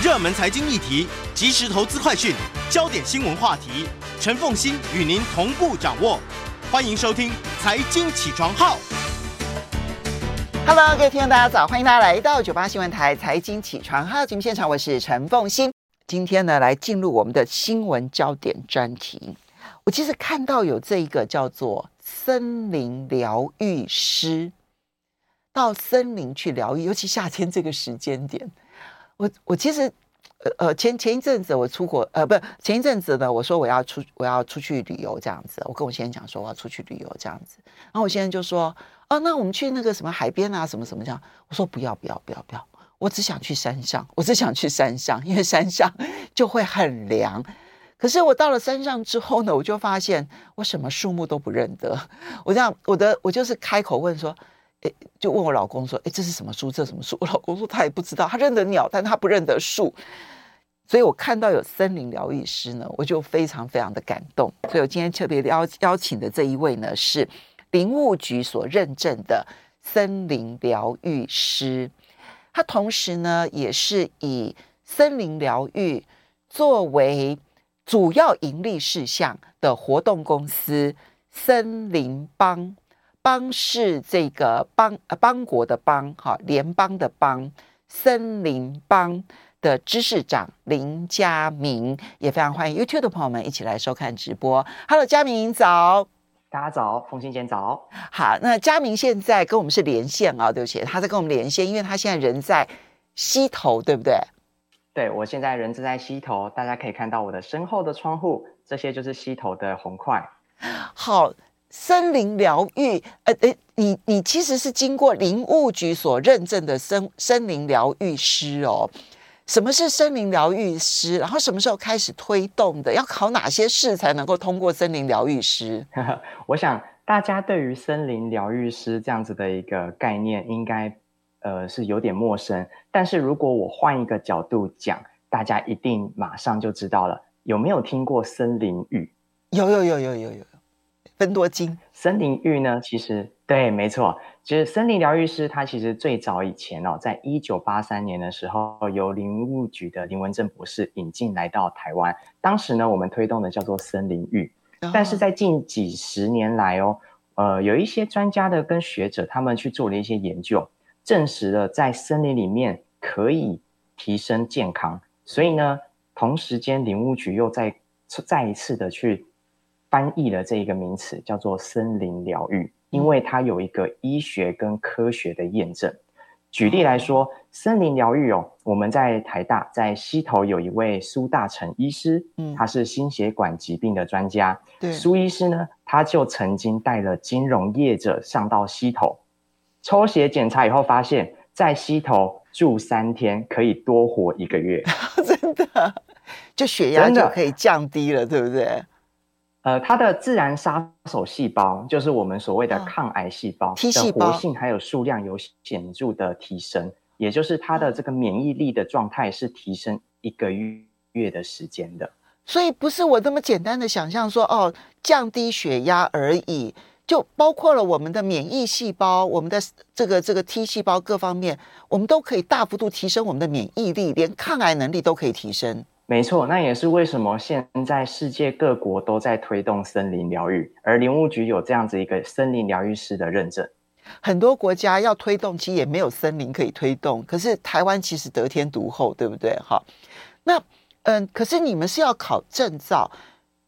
热门财经议题、即时投资快讯、焦点新闻话题，陈凤欣与您同步掌握。欢迎收听《财经起床号》。Hello，各位听众大家早，欢迎大家来到九八新闻台《财经起床号》节目现场，我是陈凤欣。今天呢，来进入我们的新闻焦点专题。我其实看到有这一个叫做森林疗愈师。到森林去疗愈，尤其夏天这个时间点，我我其实呃呃前前一阵子我出国呃不是前一阵子呢，我说我要出我要出去旅游这样子，我跟我先生讲说我要出去旅游这样子，然后我先生就说哦，那我们去那个什么海边啊什么什么这样，我说不要不要不要不要，我只想去山上，我只想去山上，因为山上 就会很凉。可是我到了山上之后呢，我就发现我什么树木都不认得，我这样我的我就是开口问说。就问我老公说：“诶，这是什么书？这是什么书？” 我老公说：“他也不知道，他认得鸟，但他不认得树。”所以，我看到有森林疗愈师呢，我就非常非常的感动。所以我今天特别邀邀请的这一位呢，是林务局所认证的森林疗愈师。他同时呢，也是以森林疗愈作为主要盈利事项的活动公司——森林邦。邦是这个邦呃邦国的邦哈，联邦的邦，森林邦的知识长林佳明，也非常欢迎 YouTube 的朋友们一起来收看直播。Hello，佳明早，大家早，凤馨姐早。好，那佳明现在跟我们是连线啊，对不起，他在跟我们连线，因为他现在人在溪头，对不对？对，我现在人正在溪头，大家可以看到我的身后的窗户，这些就是溪头的红块。好。森林疗愈，呃，诶，你你其实是经过林务局所认证的森森林疗愈师哦。什么是森林疗愈师？然后什么时候开始推动的？要考哪些试才能够通过森林疗愈师？我想大家对于森林疗愈师这样子的一个概念，应该呃是有点陌生。但是如果我换一个角度讲，大家一定马上就知道了。有没有听过森林浴？有有有有有有。芬多金森林浴呢？其实对，没错，其实森林疗愈师他其实最早以前哦，在一九八三年的时候，由林务局的林文正博士引进来到台湾。当时呢，我们推动的叫做森林浴。但是在近几十年来哦，呃，有一些专家的跟学者他们去做了一些研究，证实了在森林里面可以提升健康。所以呢，同时间林务局又再再一次的去。翻译了这一个名词叫做森林疗愈，因为它有一个医学跟科学的验证。举例来说，森林疗愈哦，我们在台大在西头有一位苏大成医师，嗯，他是心血管疾病的专家。对，苏医师呢，他就曾经带了金融业者上到西头抽血检查以后，发现，在西头住三天可以多活一个月，真的，就血压就可以降低了，对不对？呃，它的自然杀手细胞就是我们所谓的抗癌细胞的活性还有数量有显著的提升，也就是它的这个免疫力的状态是提升一个月的时间的。所以不是我这么简单的想象说哦，降低血压而已，就包括了我们的免疫细胞、我们的这个这个 T 细胞各方面，我们都可以大幅度提升我们的免疫力，连抗癌能力都可以提升。没错，那也是为什么现在世界各国都在推动森林疗愈，而林务局有这样子一个森林疗愈师的认证。很多国家要推动，其实也没有森林可以推动。可是台湾其实得天独厚，对不对？哈，那嗯，可是你们是要考证照。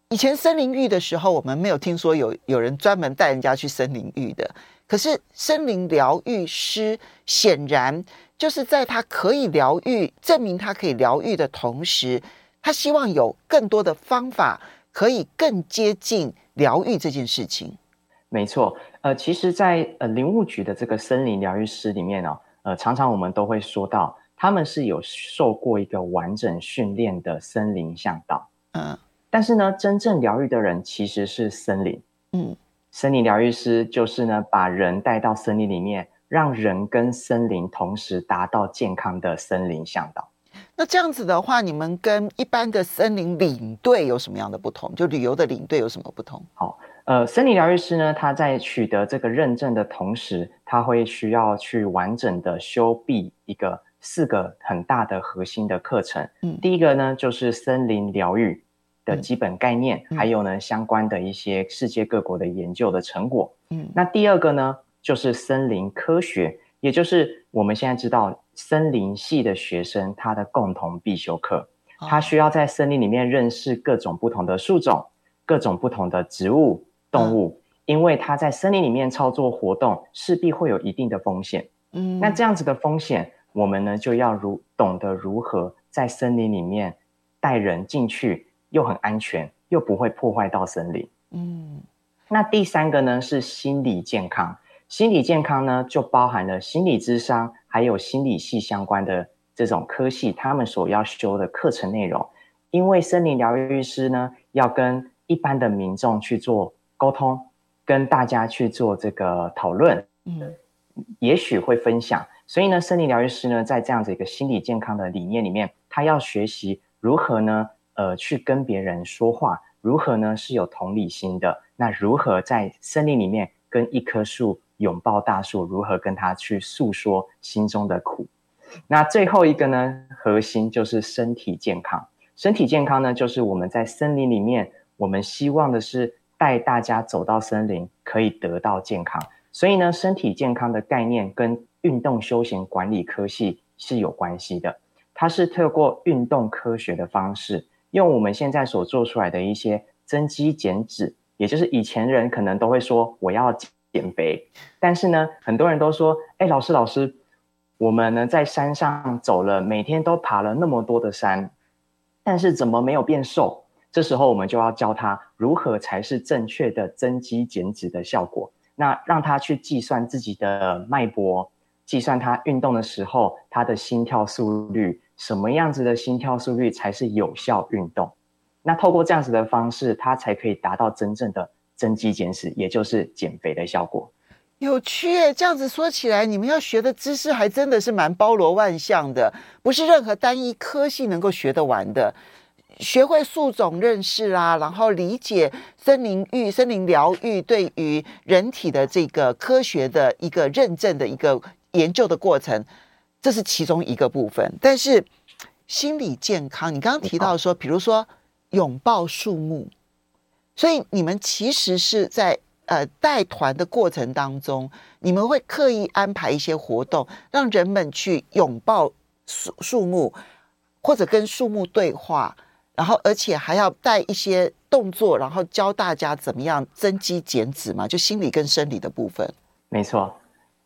以前森林浴的时候，我们没有听说有有人专门带人家去森林浴的。可是森林疗愈师显然。就是在他可以疗愈，证明他可以疗愈的同时，他希望有更多的方法可以更接近疗愈这件事情。没错，呃，其实在，在呃林务局的这个森林疗愈师里面呢、哦，呃，常常我们都会说到，他们是有受过一个完整训练的森林向导。嗯，但是呢，真正疗愈的人其实是森林。嗯，森林疗愈师就是呢，把人带到森林里面。让人跟森林同时达到健康的森林向导。那这样子的话，你们跟一般的森林领队有什么样的不同？就旅游的领队有什么不同？好，呃，森林疗愈师呢，他在取得这个认证的同时，他会需要去完整的修毕一个四个很大的核心的课程。嗯，第一个呢就是森林疗愈的基本概念，嗯、还有呢相关的一些世界各国的研究的成果。嗯，那第二个呢就是森林科学，也就是我们现在知道森林系的学生他的共同必修课，他需要在森林里面认识各种不同的树种、各种不同的植物、动物。嗯因为他在森林里面操作活动，势必会有一定的风险。嗯，那这样子的风险，我们呢就要如懂得如何在森林里面带人进去，又很安全，又不会破坏到森林。嗯，那第三个呢是心理健康。心理健康呢就包含了心理智商，还有心理系相关的这种科系，他们所要修的课程内容。因为森林疗愈师呢要跟一般的民众去做沟通。跟大家去做这个讨论，嗯，也许会分享。所以呢，森林疗愈师呢，在这样子一个心理健康的理念里面，他要学习如何呢，呃，去跟别人说话，如何呢是有同理心的。那如何在森林里面跟一棵树拥抱大树，如何跟他去诉说心中的苦。那最后一个呢，核心就是身体健康。身体健康呢，就是我们在森林里面，我们希望的是。带大家走到森林，可以得到健康。所以呢，身体健康的概念跟运动休闲管理科系是有关系的。它是透过运动科学的方式，用我们现在所做出来的一些增肌减脂，也就是以前人可能都会说我要减肥，但是呢，很多人都说，哎，老师老师，我们呢在山上走了，每天都爬了那么多的山，但是怎么没有变瘦？这时候我们就要教他如何才是正确的增肌减脂的效果。那让他去计算自己的脉搏，计算他运动的时候他的心跳速率，什么样子的心跳速率才是有效运动。那透过这样子的方式，他才可以达到真正的增肌减脂，也就是减肥的效果。有趣耶，这样子说起来，你们要学的知识还真的是蛮包罗万象的，不是任何单一科系能够学得完的。学会树种认识啦、啊，然后理解森林浴、森林疗愈对于人体的这个科学的一个认证的一个研究的过程，这是其中一个部分。但是心理健康，你刚刚提到说，比如说拥抱树木，所以你们其实是在呃带团的过程当中，你们会刻意安排一些活动，让人们去拥抱树树木，或者跟树木对话。然后，而且还要带一些动作，然后教大家怎么样增肌减脂嘛，就心理跟生理的部分。没错，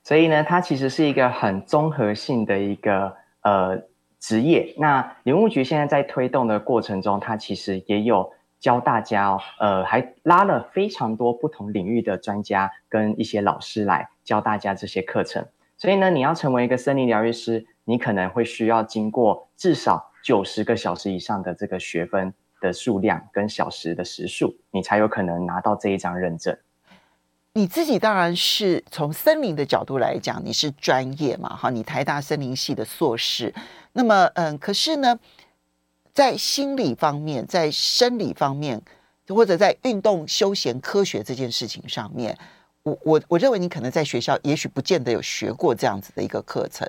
所以呢，它其实是一个很综合性的一个呃职业。那林务局现在在推动的过程中，它其实也有教大家哦，呃，还拉了非常多不同领域的专家跟一些老师来教大家这些课程。所以呢，你要成为一个森林疗愈师，你可能会需要经过至少。九十个小时以上的这个学分的数量跟小时的时数，你才有可能拿到这一张认证。你自己当然是从森林的角度来讲，你是专业嘛，哈，你台大森林系的硕士。那么，嗯，可是呢，在心理方面，在生理方面，或者在运动休闲科学这件事情上面，我我我认为你可能在学校也许不见得有学过这样子的一个课程。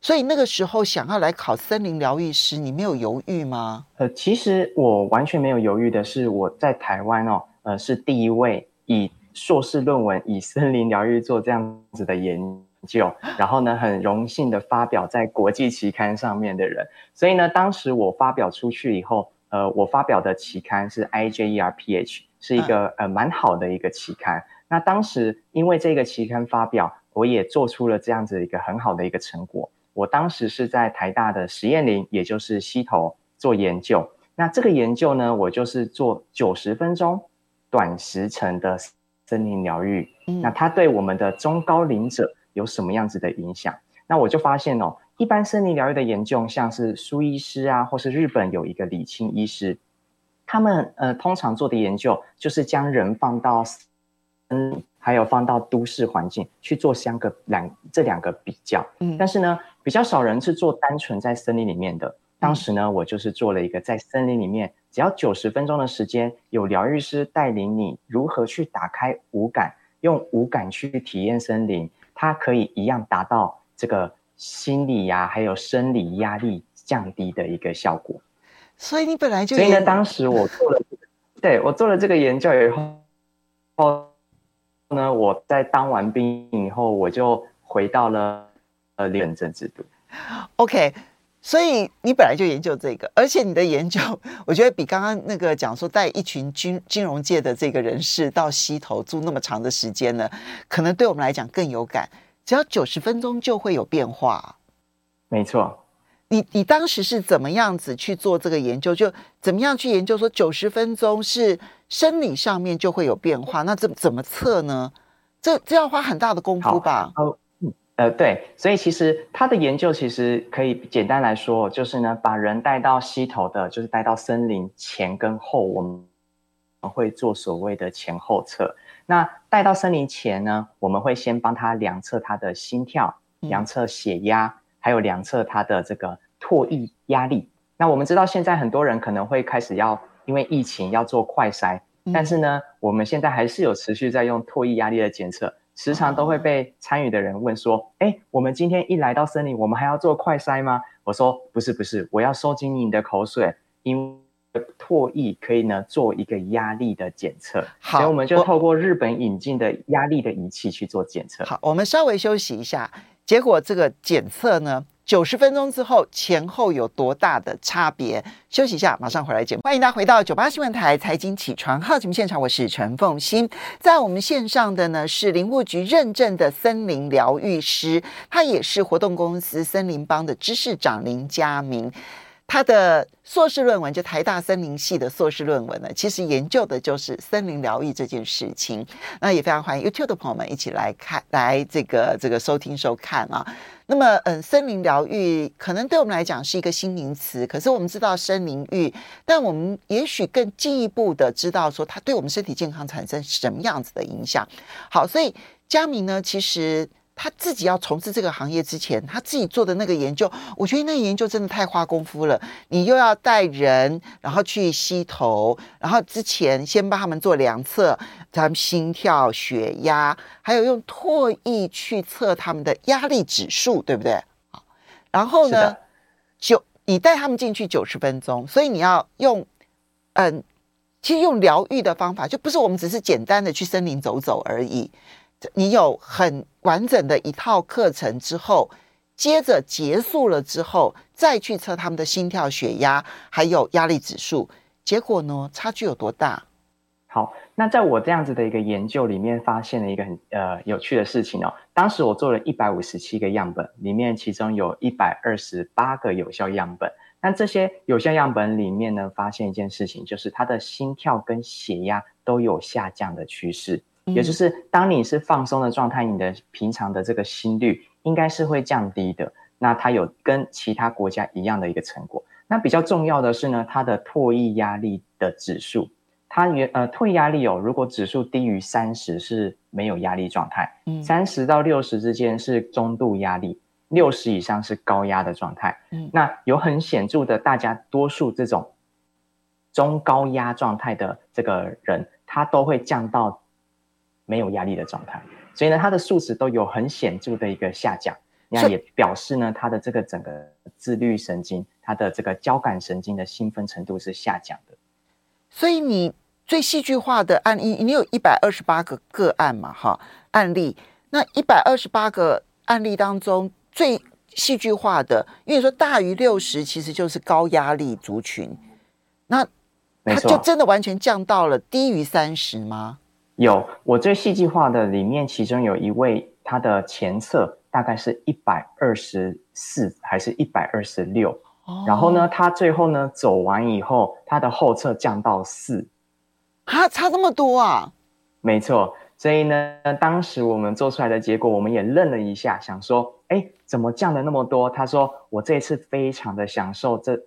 所以那个时候想要来考森林疗愈师，你没有犹豫吗？呃，其实我完全没有犹豫的是，我在台湾哦，呃，是第一位以硕士论文以森林疗愈做这样子的研究，然后呢，很荣幸的发表在国际期刊上面的人。所以呢，当时我发表出去以后，呃，我发表的期刊是 IJERPH，是一个、嗯、呃蛮好的一个期刊。那当时因为这个期刊发表，我也做出了这样子一个很好的一个成果。我当时是在台大的实验林，也就是溪头做研究。那这个研究呢，我就是做九十分钟短时程的森林疗愈。嗯。那它对我们的中高龄者有什么样子的影响？那我就发现哦，一般森林疗愈的研究，像是苏医师啊，或是日本有一个李清医师，他们呃通常做的研究就是将人放到嗯。还有放到都市环境去做相个两这两个比较，嗯，但是呢，比较少人是做单纯在森林里面的。当时呢，我就是做了一个在森林里面，只要九十分钟的时间，有疗愈师带领你如何去打开五感，用五感去体验森林，它可以一样达到这个心理呀、啊，还有生理压力降低的一个效果。所以你本来就所以呢，当时我做了，对我做了这个研究以后，后呢，我在当完兵以后，我就回到了呃廉政制度。OK。所以你本来就研究这个，而且你的研究，我觉得比刚刚那个讲说带一群金金融界的这个人士到西头住那么长的时间呢，可能对我们来讲更有感。只要九十分钟就会有变化。没错。你你当时是怎么样子去做这个研究？就怎么样去研究说九十分钟是生理上面就会有变化？那怎怎么测呢？这这要花很大的功夫吧？呃，对，所以其实他的研究其实可以简单来说，就是呢，把人带到溪头的，就是带到森林前跟后，我们会做所谓的前后测。那带到森林前呢，我们会先帮他量测他的心跳，量测血压，还有量测他的这个唾液压力。那我们知道现在很多人可能会开始要因为疫情要做快筛，但是呢，我们现在还是有持续在用唾液压力的检测。时常都会被参与的人问说：“哎，我们今天一来到森林，我们还要做快筛吗？”我说：“不是，不是，我要收集你的口水，因为唾液可以呢做一个压力的检测。好，所以我们就透过日本引进的压力的仪器去做检测。好，我们稍微休息一下，结果这个检测呢？”九十分钟之后前后有多大的差别？休息一下，马上回来节目。欢迎大家回到九八新闻台财经起床号节目现场，我是陈凤欣。在我们线上的呢是林务局认证的森林疗愈师，他也是活动公司森林帮的知识长林嘉明。他的硕士论文就台大森林系的硕士论文呢，其实研究的就是森林疗愈这件事情。那也非常欢迎 YouTube 的朋友们一起来看，来这个这个收听收看啊。那么，嗯，森林疗愈可能对我们来讲是一个新名词，可是我们知道森林浴，但我们也许更进一步的知道说它对我们身体健康产生什么样子的影响。好，所以佳明呢，其实。他自己要从事这个行业之前，他自己做的那个研究，我觉得那个研究真的太花功夫了。你又要带人，然后去吸头，然后之前先帮他们做量测，他们心跳、血压，还有用唾液去测他们的压力指数，对不对？好，然后呢，就你带他们进去九十分钟，所以你要用，嗯，其实用疗愈的方法，就不是我们只是简单的去森林走走而已。你有很完整的一套课程之后，接着结束了之后，再去测他们的心跳、血压，还有压力指数，结果呢，差距有多大？好，那在我这样子的一个研究里面，发现了一个很呃有趣的事情哦。当时我做了一百五十七个样本，里面其中有一百二十八个有效样本。那这些有效样本里面呢，发现一件事情，就是他的心跳跟血压都有下降的趋势。也就是当你是放松的状态，你的平常的这个心率应该是会降低的。那它有跟其他国家一样的一个成果。那比较重要的是呢，它的唾液压力的指数，它原呃唾液压力哦，如果指数低于三十是没有压力状态，嗯，三十到六十之间是中度压力，六十以上是高压的状态。嗯，那有很显著的，大家多数这种中高压状态的这个人，他都会降到。没有压力的状态，所以呢，它的数值都有很显著的一个下降，那也表示呢，它的这个整个自律神经，它的这个交感神经的兴奋程度是下降的。所以你最戏剧化的案例，你有一百二十八个个案嘛？哈，案例，那一百二十八个案例当中最戏剧化的，因为说大于六十其实就是高压力族群，那它就真的完全降到了低于三十吗？有我最戏剧化的里面，其中有一位，他的前侧大概是一百二十四还是一百二十六，然后呢，他最后呢走完以后，他的后侧降到四，啊，差这么多啊？没错，所以呢，当时我们做出来的结果，我们也愣了一下，想说，哎，怎么降了那么多？他说，我这一次非常的享受这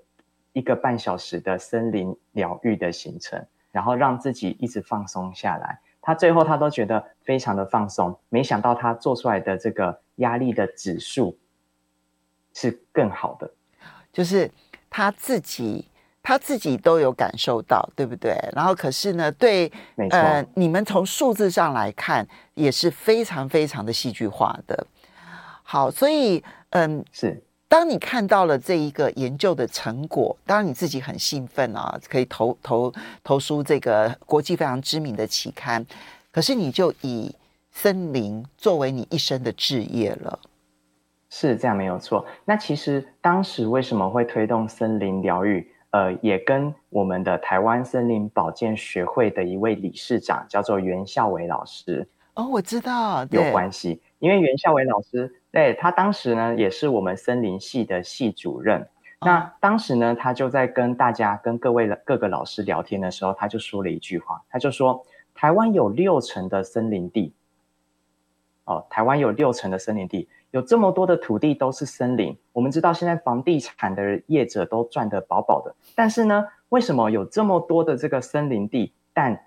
一个半小时的森林疗愈的行程，然后让自己一直放松下来。他最后他都觉得非常的放松，没想到他做出来的这个压力的指数是更好的，就是他自己他自己都有感受到，对不对？然后可是呢，对，没错，呃，你们从数字上来看也是非常非常的戏剧化的。好，所以嗯，是。当你看到了这一个研究的成果，当然你自己很兴奋啊，可以投投投书这个国际非常知名的期刊。可是你就以森林作为你一生的置业了，是这样没有错。那其实当时为什么会推动森林疗愈？呃，也跟我们的台湾森林保健学会的一位理事长叫做袁孝伟老师哦，我知道有关系，因为袁孝伟老师。对，他当时呢，也是我们森林系的系主任。那当时呢，他就在跟大家、跟各位各个老师聊天的时候，他就说了一句话，他就说：“台湾有六成的森林地，哦，台湾有六成的森林地，有这么多的土地都是森林。我们知道现在房地产的业者都赚得饱饱的，但是呢，为什么有这么多的这个森林地，但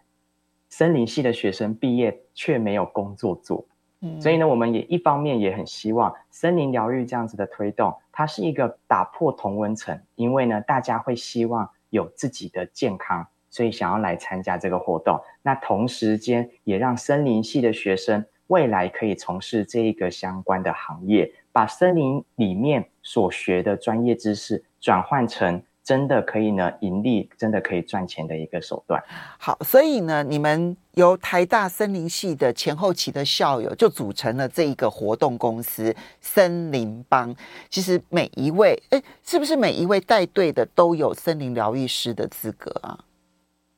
森林系的学生毕业却没有工作做？”所以呢，我们也一方面也很希望森林疗愈这样子的推动，它是一个打破同温层，因为呢，大家会希望有自己的健康，所以想要来参加这个活动。那同时间也让森林系的学生未来可以从事这一个相关的行业，把森林里面所学的专业知识转换成。真的可以呢，盈利真的可以赚钱的一个手段。好，所以呢，你们由台大森林系的前后期的校友就组成了这一个活动公司——森林帮。其实每一位，哎，是不是每一位带队的都有森林疗愈师的资格啊？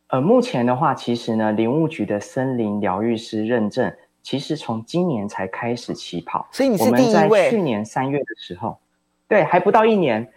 呃，目前的话，其实呢，林务局的森林疗愈师认证，其实从今年才开始起跑。所以你是第一位。我们在去年三月的时候，对，还不到一年。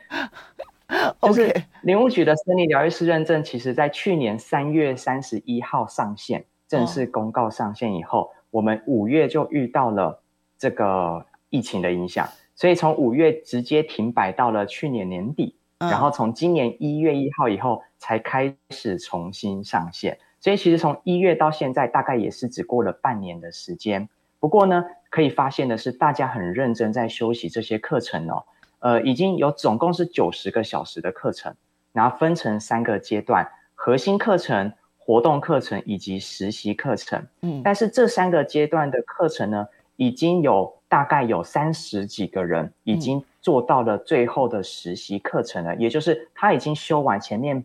就是林务局的森林疗愈师认证，其实在去年三月三十一号上线，正式公告上线以后，哦、我们五月就遇到了这个疫情的影响，所以从五月直接停摆到了去年年底，嗯、然后从今年一月一号以后才开始重新上线，所以其实从一月到现在大概也是只过了半年的时间。不过呢，可以发现的是，大家很认真在修习这些课程哦。呃，已经有总共是九十个小时的课程，然后分成三个阶段：核心课程、活动课程以及实习课程。嗯，但是这三个阶段的课程呢，已经有大概有三十几个人已经做到了最后的实习课程了，嗯、也就是他已经修完前面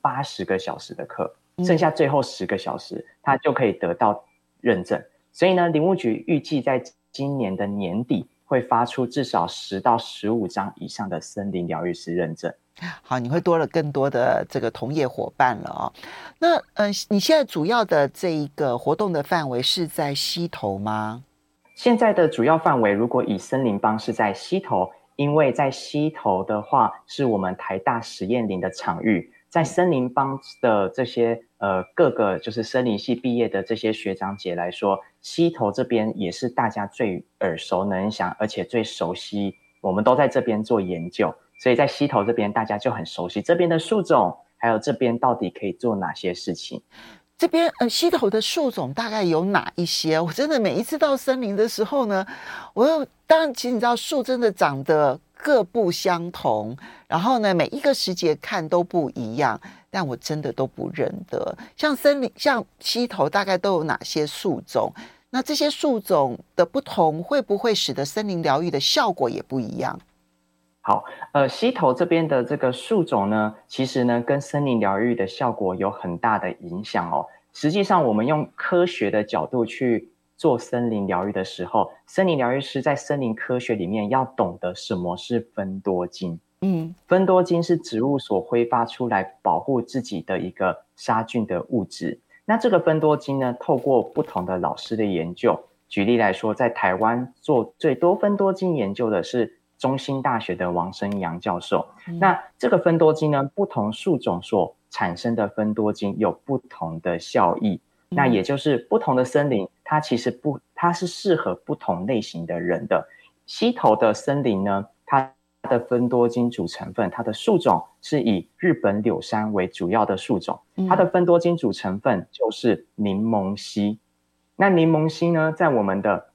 八十个小时的课，剩下最后十个小时，他就可以得到认证。所以呢，林务局预计在今年的年底。会发出至少十到十五张以上的森林疗愈师认证。好，你会多了更多的这个同业伙伴了哦。那嗯、呃，你现在主要的这一个活动的范围是在西头吗？现在的主要范围，如果以森林帮是在西头，因为在西头的话，是我们台大实验林的场域。在森林帮的这些呃各个就是森林系毕业的这些学长姐来说，溪头这边也是大家最耳熟能详，而且最熟悉。我们都在这边做研究，所以在溪头这边大家就很熟悉这边的树种，还有这边到底可以做哪些事情。这边呃溪头的树种大概有哪一些？我真的每一次到森林的时候呢，我又当然其实你知道树真的长得。各不相同，然后呢，每一个时节看都不一样，但我真的都不认得。像森林，像溪头，大概都有哪些树种？那这些树种的不同，会不会使得森林疗愈的效果也不一样？好，呃，溪头这边的这个树种呢，其实呢，跟森林疗愈的效果有很大的影响哦。实际上，我们用科学的角度去。做森林疗愈的时候，森林疗愈师在森林科学里面要懂得什么是分多精。嗯，芬多精是植物所挥发出来保护自己的一个杀菌的物质。那这个芬多精呢，透过不同的老师的研究，举例来说，在台湾做最多芬多精研究的是中兴大学的王生阳教授。嗯、那这个芬多精呢，不同树种所产生的芬多精有不同的效益。那也就是不同的森林，它其实不，它是适合不同类型的人的。溪头的森林呢，它的芬多精主成分，它的树种是以日本柳杉为主要的树种，它的芬多精主成分就是柠檬烯。那柠檬烯呢，在我们的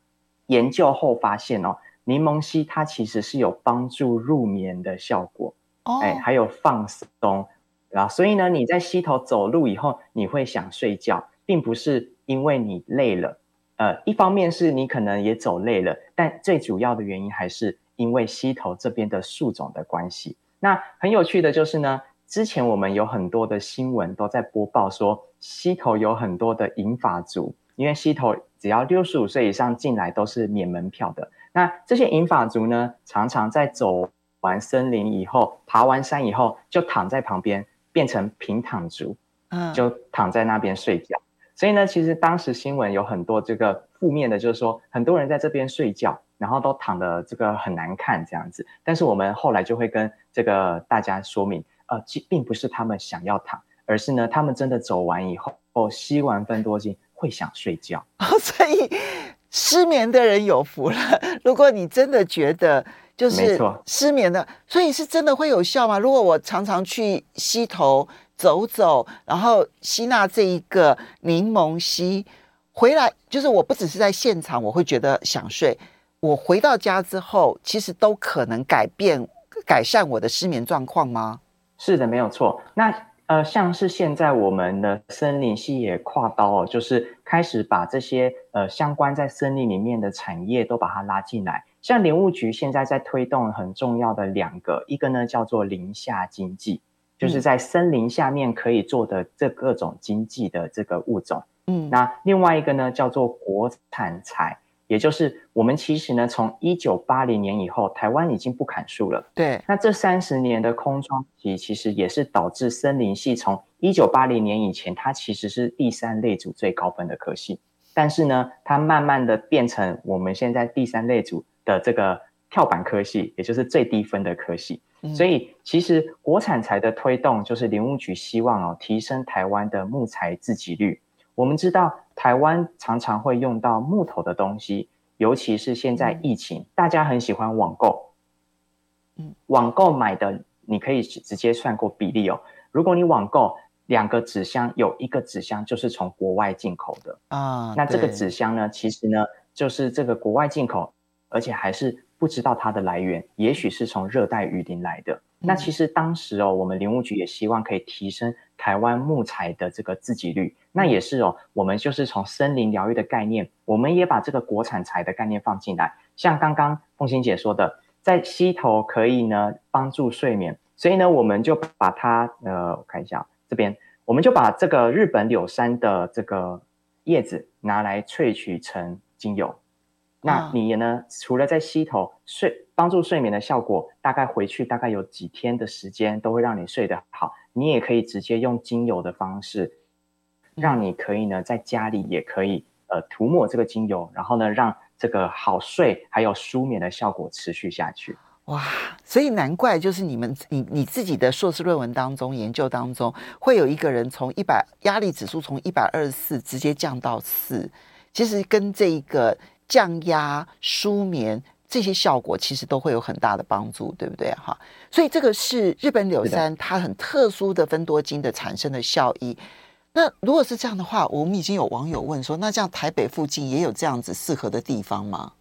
研究后发现哦，柠檬烯它其实是有帮助入眠的效果，哎，还有放松，啊，所以呢，你在溪头走路以后，你会想睡觉。并不是因为你累了，呃，一方面是你可能也走累了，但最主要的原因还是因为溪头这边的树种的关系。那很有趣的就是呢，之前我们有很多的新闻都在播报说，溪头有很多的银发族，因为溪头只要六十五岁以上进来都是免门票的。那这些银发族呢，常常在走完森林以后，爬完山以后，就躺在旁边，变成平躺族，嗯，就躺在那边睡觉。所以呢，其实当时新闻有很多这个负面的，就是说很多人在这边睡觉，然后都躺的这个很难看这样子。但是我们后来就会跟这个大家说明，呃，其并不是他们想要躺，而是呢，他们真的走完以后，哦，吸完芬多精会想睡觉。哦，所以失眠的人有福了。如果你真的觉得就是失眠的，所以是真的会有效吗？如果我常常去溪头。走走，然后吸纳这一个柠檬烯回来，就是我不只是在现场，我会觉得想睡。我回到家之后，其实都可能改变、改善我的失眠状况吗？是的，没有错。那呃，像是现在我们的森林系也跨刀哦，就是开始把这些呃相关在森林里面的产业都把它拉进来。像林务局现在在推动很重要的两个，一个呢叫做林下经济。就是在森林下面可以做的这各种经济的这个物种，嗯，那另外一个呢叫做国产材，也就是我们其实呢从一九八零年以后，台湾已经不砍树了，对，那这三十年的空窗期其实也是导致森林系从一九八零年以前，它其实是第三类组最高分的科系，但是呢，它慢慢的变成我们现在第三类组的这个跳板科系，也就是最低分的科系。所以，其实国产材的推动，就是林务局希望哦，提升台湾的木材自给率。我们知道，台湾常常会用到木头的东西，尤其是现在疫情，大家很喜欢网购。嗯，网购买的，你可以直接算过比例哦。如果你网购两个纸箱，有一个纸箱就是从国外进口的啊，那这个纸箱呢，其实呢，就是这个国外进口，而且还是。不知道它的来源，也许是从热带雨林来的。嗯、那其实当时哦，我们林务局也希望可以提升台湾木材的这个自给率。那也是哦，我们就是从森林疗愈的概念，我们也把这个国产材的概念放进来。像刚刚凤欣姐说的，在溪头可以呢帮助睡眠，所以呢，我们就把它呃，我看一下这边，我们就把这个日本柳杉的这个叶子拿来萃取成精油。那你呢？除了在溪头睡帮助睡眠的效果，大概回去大概有几天的时间都会让你睡得好。你也可以直接用精油的方式，让你可以呢在家里也可以呃涂抹这个精油，然后呢让这个好睡还有舒眠的效果持续下去。哇，所以难怪就是你们你你自己的硕士论文当中研究当中，会有一个人从一百压力指数从一百二十四直接降到四，其实跟这一个。降压、舒眠这些效果其实都会有很大的帮助，对不对？哈，所以这个是日本柳杉它很特殊的芬多精的产生的效益。那如果是这样的话，我们已经有网友问说，那这样台北附近也有这样子适合的地方吗？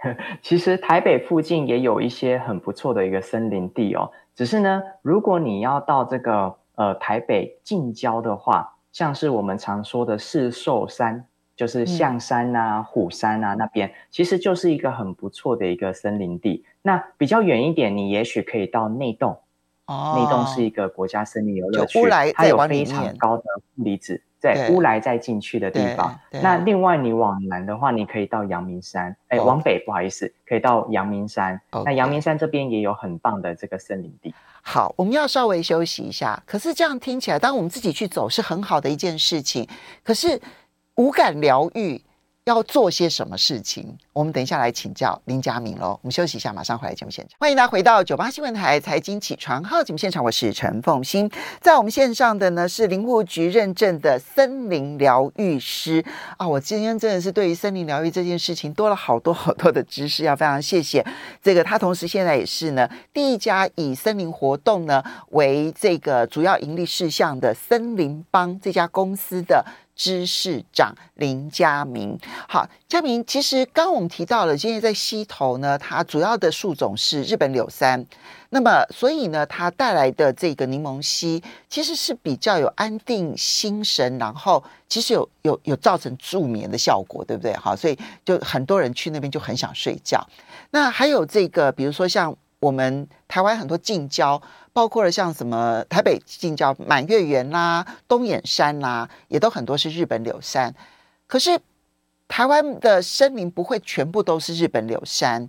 其实台北附近也有一些很不错的一个森林地哦，只是呢，如果你要到这个呃台北近郊的话，像是我们常说的四寿山。就是象山啊、嗯、虎山啊那边，其实就是一个很不错的一个森林地。那比较远一点，你也许可以到内洞。哦，内洞是一个国家森林游乐区，它有非常高的负离子，在乌来再进去的地方。那另外你往南的话，你可以到阳明山。哎、欸，往北不好意思，可以到阳明山。那阳明山这边也有很棒的这个森林地。好，我们要稍微休息一下。可是这样听起来，当我们自己去走是很好的一件事情。可是。无感疗愈要做些什么事情？我们等一下来请教林佳明喽。我们休息一下，马上回来节目现场。欢迎大家回到九八新闻台财经起床号节目现场，我是陈凤欣。在我们线上的呢是林务局认证的森林疗愈师啊！我今天真的是对于森林疗愈这件事情多了好多好多的知识，要非常谢谢这个他。同时现在也是呢第一家以森林活动呢为这个主要盈利事项的森林帮这家公司的知识长林嘉明。好，嘉明，其实刚刚我们提到了，今天在溪头呢，它主要的树种是日本柳杉。那么，所以呢，它带来的这个柠檬烯其实是比较有安定心神，然后其实有有有造成助眠的效果，对不对？好，所以就很多人去那边就很想睡觉。那还有这个，比如说像我们台湾很多近郊，包括了像什么台北近郊满月园啦、东眼山啦，也都很多是日本柳杉。可是台湾的森林不会全部都是日本柳杉，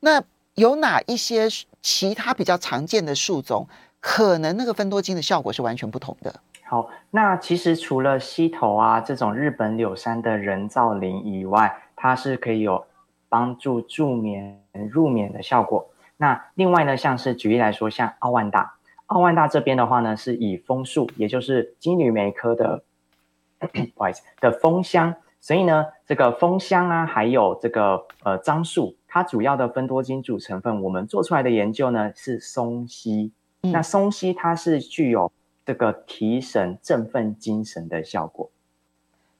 那有哪一些？其他比较常见的树种，可能那个芬多精的效果是完全不同的。好，那其实除了溪头啊这种日本柳杉的人造林以外，它是可以有帮助助眠入眠的效果。那另外呢，像是举例来说，像奥万大，奥万大这边的话呢，是以枫树，也就是金缕梅科的，不好意思的枫香，所以呢，这个枫香啊，还有这个呃樟树。它主要的分多精主成分，我们做出来的研究呢是松烯。嗯、那松烯它是具有这个提神振奋精神的效果。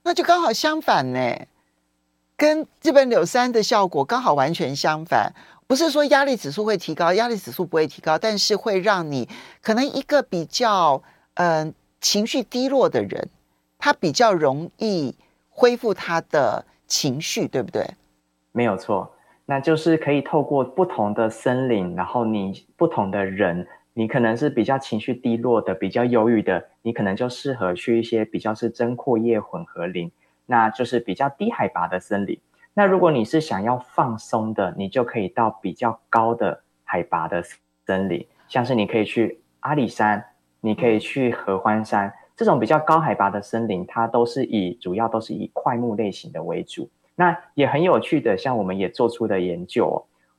那就刚好相反呢，跟日本柳杉的效果刚好完全相反。不是说压力指数会提高，压力指数不会提高，但是会让你可能一个比较嗯、情绪低落的人，他比较容易恢复他的情绪，对不对？没有错。那就是可以透过不同的森林，然后你不同的人，你可能是比较情绪低落的，比较忧郁的，你可能就适合去一些比较是针阔叶混合林，那就是比较低海拔的森林。那如果你是想要放松的，你就可以到比较高的海拔的森林，像是你可以去阿里山，你可以去合欢山，这种比较高海拔的森林，它都是以主要都是以块木类型的为主。那也很有趣的，像我们也做出的研究哦，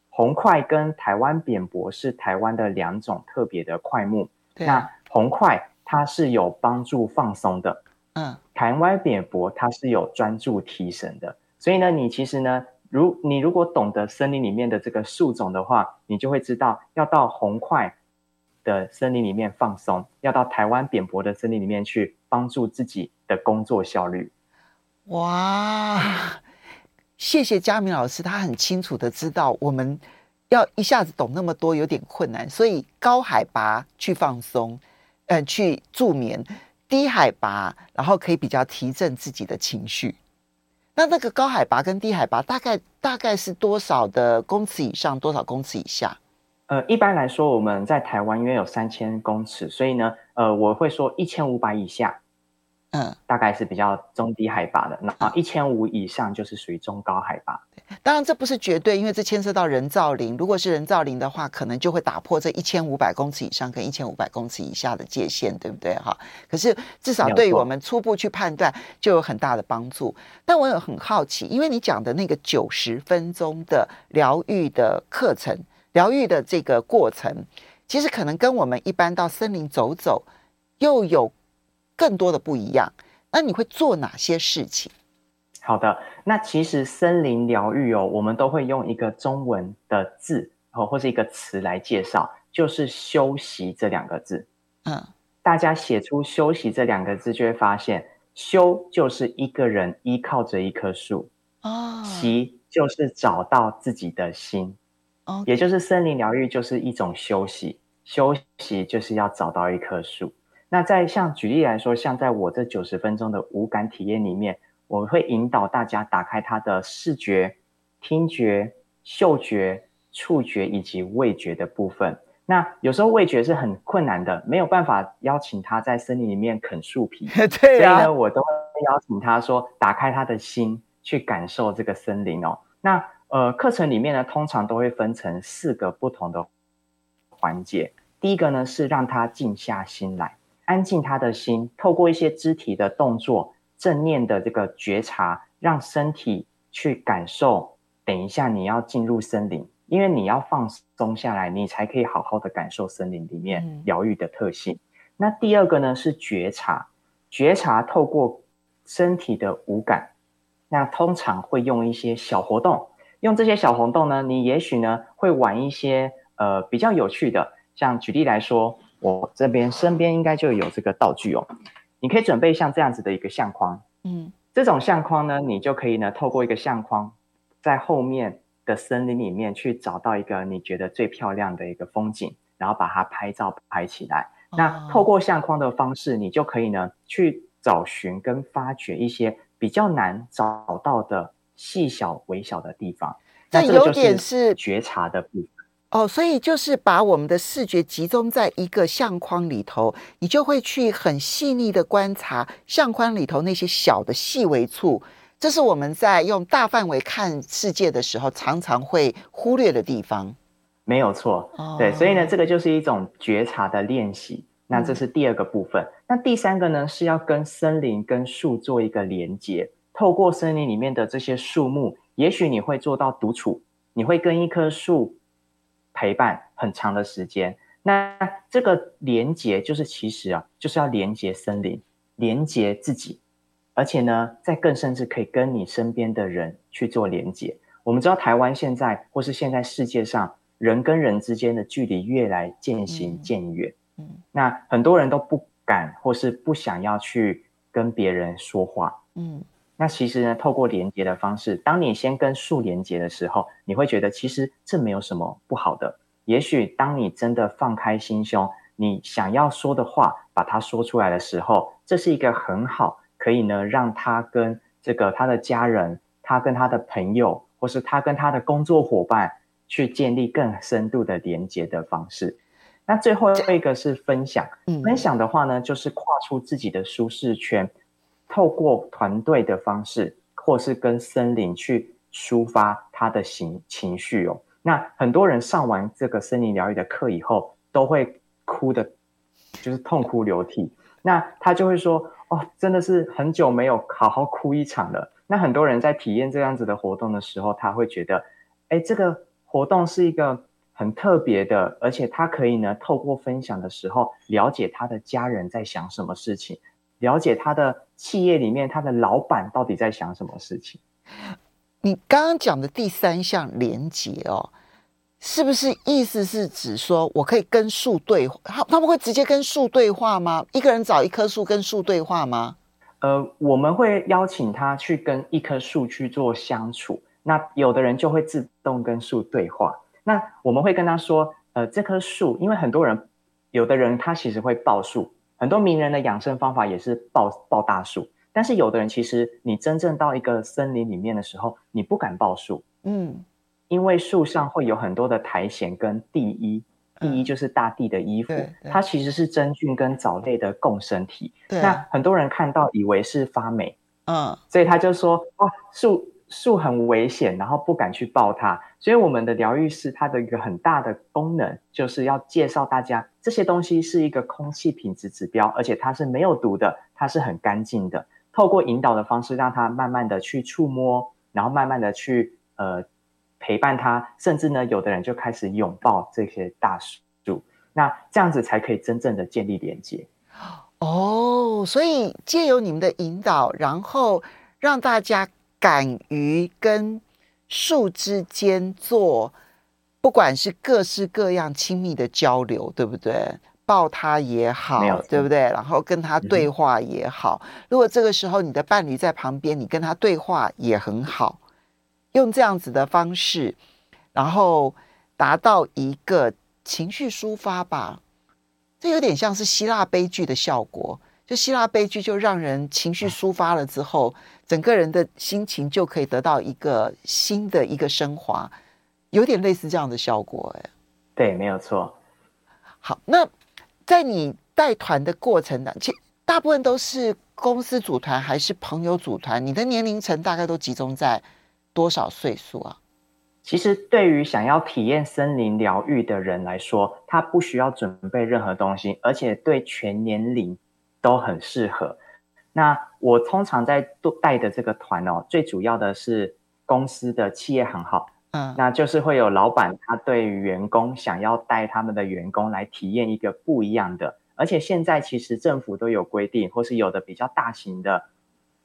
红块跟台湾扁柏是台湾的两种特别的块木。那红块它是有帮助放松的，嗯，台湾扁柏它是有专注提神的。所以呢，你其实呢，如你如果懂得森林里面的这个树种的话，你就会知道要到红桧的森林里面放松，要到台湾扁柏的森林里面去帮助自己的工作效率。哇！谢谢佳明老师，他很清楚的知道我们要一下子懂那么多有点困难，所以高海拔去放松，嗯、去助眠；低海拔，然后可以比较提振自己的情绪。那那个高海拔跟低海拔大概大概是多少的公尺以上，多少公尺以下？呃，一般来说我们在台湾因为有三千公尺，所以呢，呃，我会说一千五百以下。嗯，大概是比较中低海拔的，那一千五以上就是属于中高海拔。当然这不是绝对，因为这牵涉到人造林。如果是人造林的话，可能就会打破这一千五百公尺以上跟一千五百公尺以下的界限，对不对？哈，可是至少对于我们初步去判断就有很大的帮助。但我有很好奇，因为你讲的那个九十分钟的疗愈的课程，疗愈的这个过程，其实可能跟我们一般到森林走走又有。更多的不一样，那你会做哪些事情？好的，那其实森林疗愈哦，我们都会用一个中文的字哦，或是一个词来介绍，就是“休息”这两个字。嗯，大家写出“休息”这两个字，就会发现“休”就是一个人依靠着一棵树，哦，“息”就是找到自己的心，哦，也就是森林疗愈就是一种休息，休息就是要找到一棵树。那在像举例来说，像在我这九十分钟的无感体验里面，我会引导大家打开他的视觉、听觉、嗅觉、触觉以及味觉的部分。那有时候味觉是很困难的，没有办法邀请他在森林里面啃树皮，对啊，所以呢，我都会邀请他说，打开他的心去感受这个森林哦。那呃，课程里面呢，通常都会分成四个不同的环节。第一个呢，是让他静下心来。安静他的心，透过一些肢体的动作、正念的这个觉察，让身体去感受。等一下你要进入森林，因为你要放松下来，你才可以好好的感受森林里面疗愈的特性。嗯、那第二个呢，是觉察，觉察透过身体的五感，那通常会用一些小活动，用这些小活动呢，你也许呢会玩一些呃比较有趣的，像举例来说。我这边身边应该就有这个道具哦，你可以准备像这样子的一个相框，嗯，这种相框呢，你就可以呢透过一个相框，在后面的森林里面去找到一个你觉得最漂亮的一个风景，然后把它拍照拍起来。哦、那透过相框的方式，你就可以呢去找寻跟发掘一些比较难找到的细小微小的地方。这有点是觉察的部分哦，所以就是把我们的视觉集中在一个相框里头，你就会去很细腻的观察相框里头那些小的细微处，这是我们在用大范围看世界的时候常常会忽略的地方。没有错，哦、对，所以呢，这个就是一种觉察的练习。那这是第二个部分。嗯、那第三个呢，是要跟森林、跟树做一个连接，透过森林里面的这些树木。也许你会做到独处，你会跟一棵树陪伴很长的时间。那这个连接就是其实啊，就是要连接森林，连接自己，而且呢，再更甚至可以跟你身边的人去做连接。我们知道台湾现在或是现在世界上人跟人之间的距离越来渐行渐远，嗯，那很多人都不敢或是不想要去跟别人说话，嗯。那其实呢，透过连接的方式，当你先跟树连接的时候，你会觉得其实这没有什么不好的。也许当你真的放开心胸，你想要说的话，把它说出来的时候，这是一个很好可以呢，让他跟这个他的家人，他跟他的朋友，或是他跟他的工作伙伴，去建立更深度的连接的方式。那最后一个是分享，分享的话呢，就是跨出自己的舒适圈。透过团队的方式，或是跟森林去抒发他的情情绪哦。那很多人上完这个森林疗愈的课以后，都会哭的，就是痛哭流涕。那他就会说：“哦，真的是很久没有好好哭一场了。”那很多人在体验这样子的活动的时候，他会觉得：“哎，这个活动是一个很特别的，而且他可以呢，透过分享的时候，了解他的家人在想什么事情。”了解他的企业里面，他的老板到底在想什么事情？你刚刚讲的第三项连接哦，是不是意思是指说我可以跟树对话？他他们会直接跟树对话吗？一个人找一棵树跟树对话吗？呃，我们会邀请他去跟一棵树去做相处。那有的人就会自动跟树对话。那我们会跟他说，呃，这棵树，因为很多人，有的人他其实会抱树。很多名人的养生方法也是抱抱大树，但是有的人其实你真正到一个森林里面的时候，你不敢抱树，嗯，因为树上会有很多的苔藓跟地衣，地衣就是大地的衣服，它其实是真菌跟藻类的共生体。那很多人看到以为是发霉，嗯，所以他就说哇，树。树很危险，然后不敢去抱它，所以我们的疗愈师他的一个很大的功能，就是要介绍大家这些东西是一个空气品质指标，而且它是没有毒的，它是很干净的。透过引导的方式，让它慢慢的去触摸，然后慢慢的去呃陪伴它，甚至呢，有的人就开始拥抱这些大树，那这样子才可以真正的建立连接。哦，所以借由你们的引导，然后让大家。敢于跟树之间做，不管是各式各样亲密的交流，对不对？抱他也好，对不对？然后跟他对话也好。嗯、如果这个时候你的伴侣在旁边，你跟他对话也很好。用这样子的方式，然后达到一个情绪抒发吧。这有点像是希腊悲剧的效果。就希腊悲剧，就让人情绪抒发了之后，整个人的心情就可以得到一个新的一个升华，有点类似这样的效果，哎，对，没有错。好，那在你带团的过程呢，其实大部分都是公司组团还是朋友组团？你的年龄层大概都集中在多少岁数啊？其实，对于想要体验森林疗愈的人来说，他不需要准备任何东西，而且对全年龄。都很适合。那我通常在带的这个团哦，最主要的是公司的企业很好，嗯，那就是会有老板他对于员工想要带他们的员工来体验一个不一样的，而且现在其实政府都有规定，或是有的比较大型的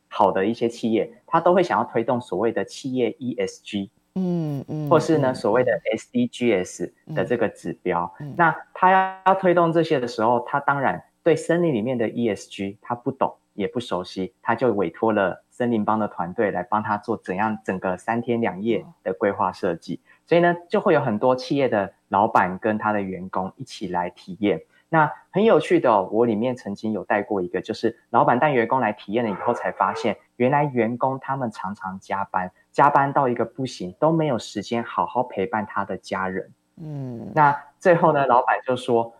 好的一些企业，他都会想要推动所谓的企业 ESG，嗯嗯，或是呢所谓的 SDGs 的这个指标。嗯，那他要要推动这些的时候，他当然。对森林里面的 ESG，他不懂，也不熟悉，他就委托了森林帮的团队来帮他做怎样整个三天两夜的规划设计。所以呢，就会有很多企业的老板跟他的员工一起来体验。那很有趣的哦，我里面曾经有带过一个，就是老板带员工来体验了以后，才发现原来员工他们常常加班，加班到一个不行，都没有时间好好陪伴他的家人。嗯，那最后呢，老板就说，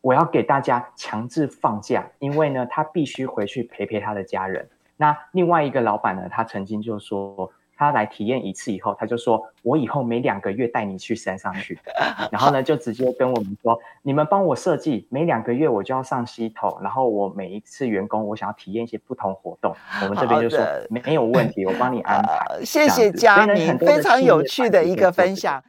我要给大家强制放假，因为呢，他必须回去陪陪他的家人。那另外一个老板呢，他曾经就说。他来体验一次以后，他就说：“我以后每两个月带你去山上去。”然后呢，就直接跟我们说：“你们帮我设计，每两个月我就要上溪头，然后我每一次员工，我想要体验一些不同活动。”我们这边就说：“没有问题，我帮你安排。”谢谢佳明，非常有趣的一个分享。